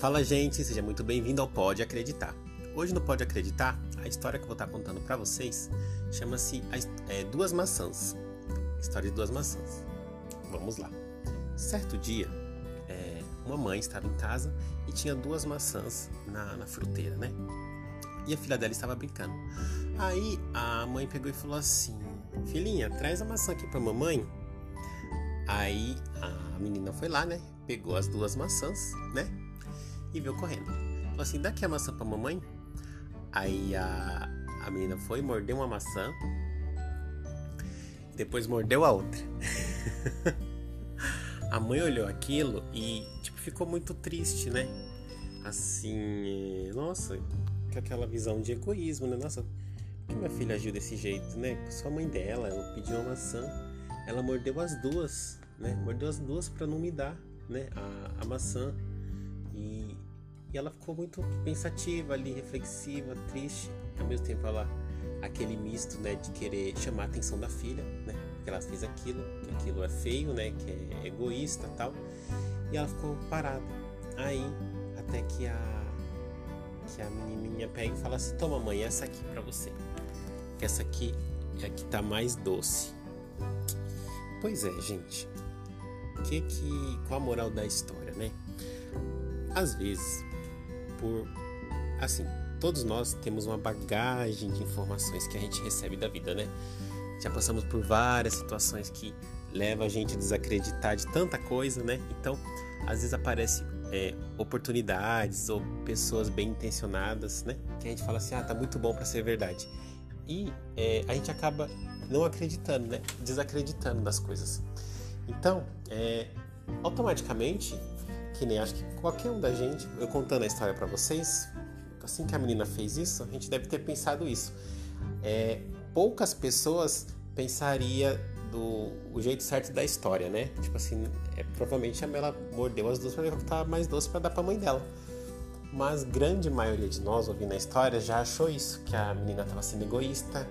Fala gente, seja muito bem-vindo ao Pode Acreditar. Hoje no Pode Acreditar, a história que eu vou estar contando para vocês chama-se é, Duas Maçãs. História de Duas Maçãs. Vamos lá. Certo dia, é, uma mãe estava em casa e tinha duas maçãs na, na fruteira, né? E a filha dela estava brincando. Aí a mãe pegou e falou assim: Filhinha, traz a maçã aqui para mamãe. Aí a menina foi lá, né? Pegou as duas maçãs, né? E veio correndo. Falou assim: daqui a maçã pra mamãe. Aí a, a menina foi, mordeu uma maçã. Depois mordeu a outra. a mãe olhou aquilo e, tipo, ficou muito triste, né? Assim, nossa, com aquela visão de egoísmo, né? Nossa, por que minha filha agiu desse jeito, né? Só a mãe dela, ela pediu uma maçã, ela mordeu as duas né? Mordeu as duas para não me dar, né? A, a maçã. E, e ela ficou muito pensativa ali, reflexiva, triste. Ao mesmo tempo ela aquele misto, né, de querer chamar a atenção da filha, né? Que ela fez aquilo, que aquilo é feio, né? Que é egoísta, tal. E ela ficou parada. Aí até que a que a menininha pega e fala assim: "Toma, mãe, essa aqui para você. Que essa aqui é a que tá mais doce." Pois é, gente que que qual a moral da história, né? Às vezes, por assim, todos nós temos uma bagagem de informações que a gente recebe da vida, né? Já passamos por várias situações que levam a gente a desacreditar de tanta coisa, né? Então, às vezes aparece é, oportunidades ou pessoas bem intencionadas, né? Que a gente fala assim, ah, tá muito bom para ser verdade. E é, a gente acaba não acreditando, né? Desacreditando das coisas. Então, é, automaticamente, que nem acho que qualquer um da gente, eu contando a história para vocês, assim que a menina fez isso, a gente deve ter pensado isso. É, poucas pessoas pensaria do o jeito certo da história, né? Tipo assim, é, provavelmente a Mela mordeu as duas para ver tava mais doce para dar para mãe dela. Mas grande maioria de nós ouvindo a história já achou isso, que a menina estava sendo egoísta,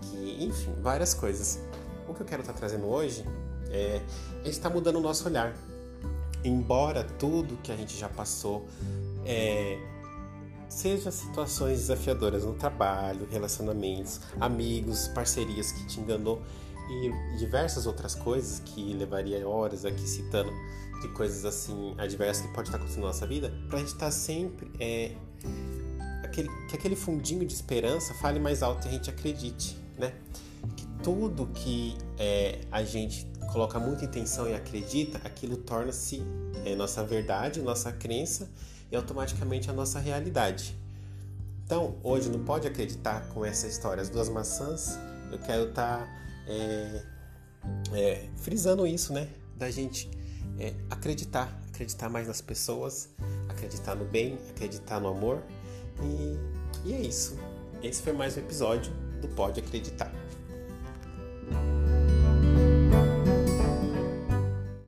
que enfim, várias coisas. O que eu quero estar tá trazendo hoje é, a gente está mudando o nosso olhar. Embora tudo que a gente já passou é, seja situações desafiadoras no trabalho, relacionamentos, amigos, parcerias que te enganou e diversas outras coisas que levaria horas aqui citando de coisas assim adversas que pode estar acontecendo na nossa vida, para a gente estar tá sempre é, aquele, que aquele fundinho de esperança fale mais alto e a gente acredite, né? Tudo que é, a gente coloca muita intenção e acredita, aquilo torna-se é, nossa verdade, nossa crença e automaticamente a nossa realidade. Então, hoje não pode acreditar com essa história, as duas maçãs, eu quero estar tá, é, é, frisando isso, né? Da gente é, acreditar, acreditar mais nas pessoas, acreditar no bem, acreditar no amor. E, e é isso. Esse foi mais um episódio do Pode Acreditar.